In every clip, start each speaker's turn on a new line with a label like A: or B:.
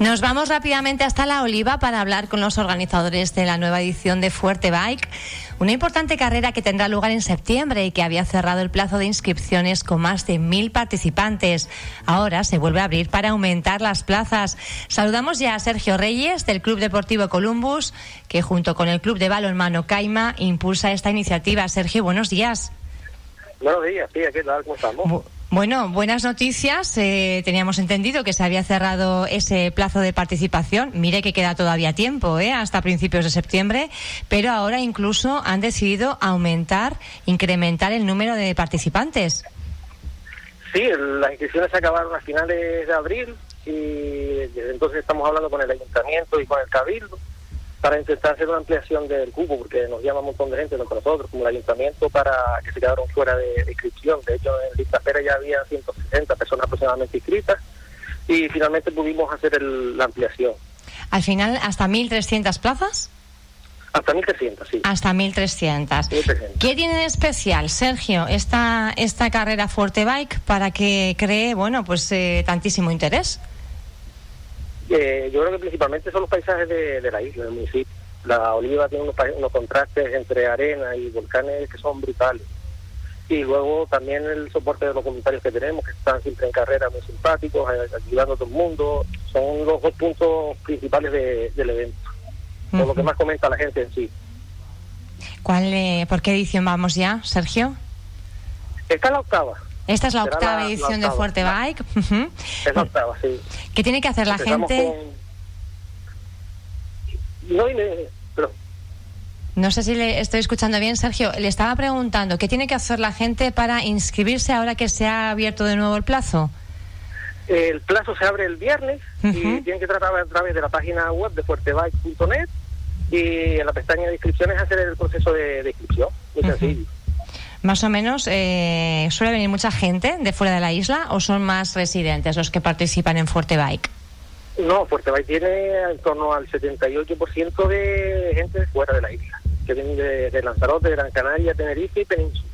A: Nos vamos rápidamente hasta La Oliva para hablar con los organizadores de la nueva edición de Fuerte Bike, una importante carrera que tendrá lugar en septiembre y que había cerrado el plazo de inscripciones con más de mil participantes. Ahora se vuelve a abrir para aumentar las plazas. Saludamos ya a Sergio Reyes del Club Deportivo Columbus, que junto con el Club de Balonmano Caima impulsa esta iniciativa. Sergio, buenos días.
B: Buenos días, tía, ¿qué tal? ¿Cómo estamos?
A: Bueno, buenas noticias. Eh, teníamos entendido que se había cerrado ese plazo de participación. Mire que queda todavía tiempo, ¿eh? hasta principios de septiembre, pero ahora incluso han decidido aumentar, incrementar el número de participantes.
B: Sí, las inscripciones se acabaron a finales de abril y desde entonces estamos hablando con el ayuntamiento y con el cabildo para intentar hacer una ampliación del cupo, porque nos llama un montón de gente, nosotros como el ayuntamiento, para que se quedaron fuera de, inscripción. De hecho, en lista espera ya había 160 personas aproximadamente inscritas y finalmente pudimos hacer la ampliación.
A: Al final, ¿hasta 1.300 plazas?
B: Hasta 1.300, sí.
A: Hasta 1.300. ¿Qué tiene de especial, Sergio, esta, esta carrera Fuerte Bike para que cree, bueno, pues eh, tantísimo interés?
B: Eh, yo creo que principalmente son los paisajes de, la isla, del municipio. La Oliva tiene unos, contrastes entre arena y volcanes que son brutales. Y luego también el soporte de los comentarios que tenemos, que están siempre en carrera muy simpáticos, ayudando a todo el mundo. Son los dos puntos principales del evento. Por lo que más comenta la gente en sí.
A: ¿Cuál, eh, ¿Por qué edición vamos ya, Sergio?
B: Esta es la octava.
A: Esta es la octava edición de Fuerte Bike.
B: Es la octava, sí.
A: ¿Qué tiene que hacer la gente?
B: No,
A: No sé si le estoy escuchando bien, Sergio. Le estaba preguntando, ¿qué tiene que hacer la gente para inscribirse ahora que se ha abierto de nuevo el plazo?
B: El plazo se abre el viernes y tienen que tratar a través de la página web de fuertebike.net y en la pestaña de inscripciones hacer el proceso de, inscripción. Muy sencillo.
A: Más o menos, eh, ¿suele venir mucha gente de fuera de la isla o son más residentes los que participan en Fuerte Bike?
B: No, Fuerte Bike tiene en torno al 78% de gente de fuera de la isla, que viene de, Lanzarote, de Gran Canaria, Tenerife y Península.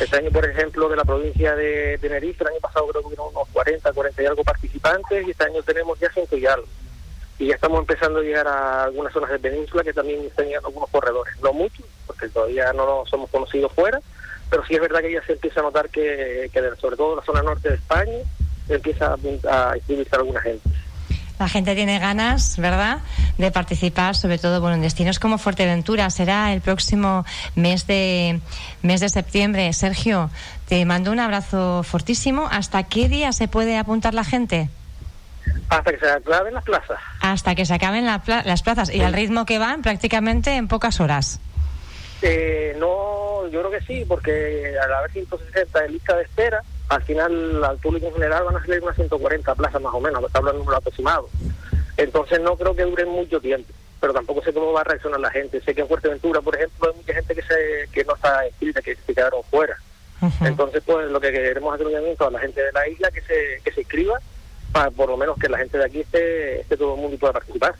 B: Este año, por ejemplo, de la provincia de Tenerife, el año pasado creo que hubo unos 40, 40 y algo participantes y este año tenemos ya 100 y algo. Y ya estamos empezando a llegar a algunas zonas de Península que también están algunos corredores, no muchos, porque todavía no somos conocidos fuera, pero sí es verdad que ya se empieza a notar que, sobre todo en la zona norte de España empieza a, inscribirse alguna gente.
A: La gente tiene ganas, ¿verdad?, de participar, sobre todo bueno, en destinos como Fuerteventura. Será el próximo mes de, mes de septiembre. Sergio, te mando un abrazo fortísimo. ¿Hasta qué día se puede apuntar la gente?
B: Hasta que se acaben las plazas.
A: Hasta que se acaben las plazas. ¿Y al ritmo que van? Prácticamente en pocas horas.
B: Eh, no, yo creo que sí, porque al haber 160 en lista de espera, al final al público en general van a salir unas 140 plazas más o menos, está hablando de número aproximado. Entonces no creo que duren mucho tiempo, pero tampoco sé cómo va a reaccionar la gente. Sé que en Fuerteventura, por ejemplo, hay mucha gente que se que no está inscrita, que se quedaron fuera. Entonces, pues lo que queremos hacer un llamamiento a la gente de la isla que se, que se inscriba, para por lo menos que la gente de aquí esté, esté todo el mundo y pueda participar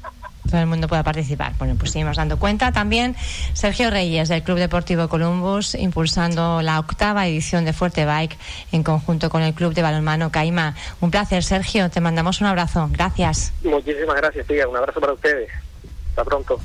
A: todo el mundo pueda participar. Bueno, pues seguimos dando cuenta. También Sergio Reyes del Club Deportivo Columbus impulsando la octava edición de Fuerte Bike en conjunto con el Club de Balonmano Caima. Un placer, Sergio. Te mandamos un abrazo. Gracias.
B: Muchísimas gracias, tía. Un abrazo para ustedes. Hasta pronto.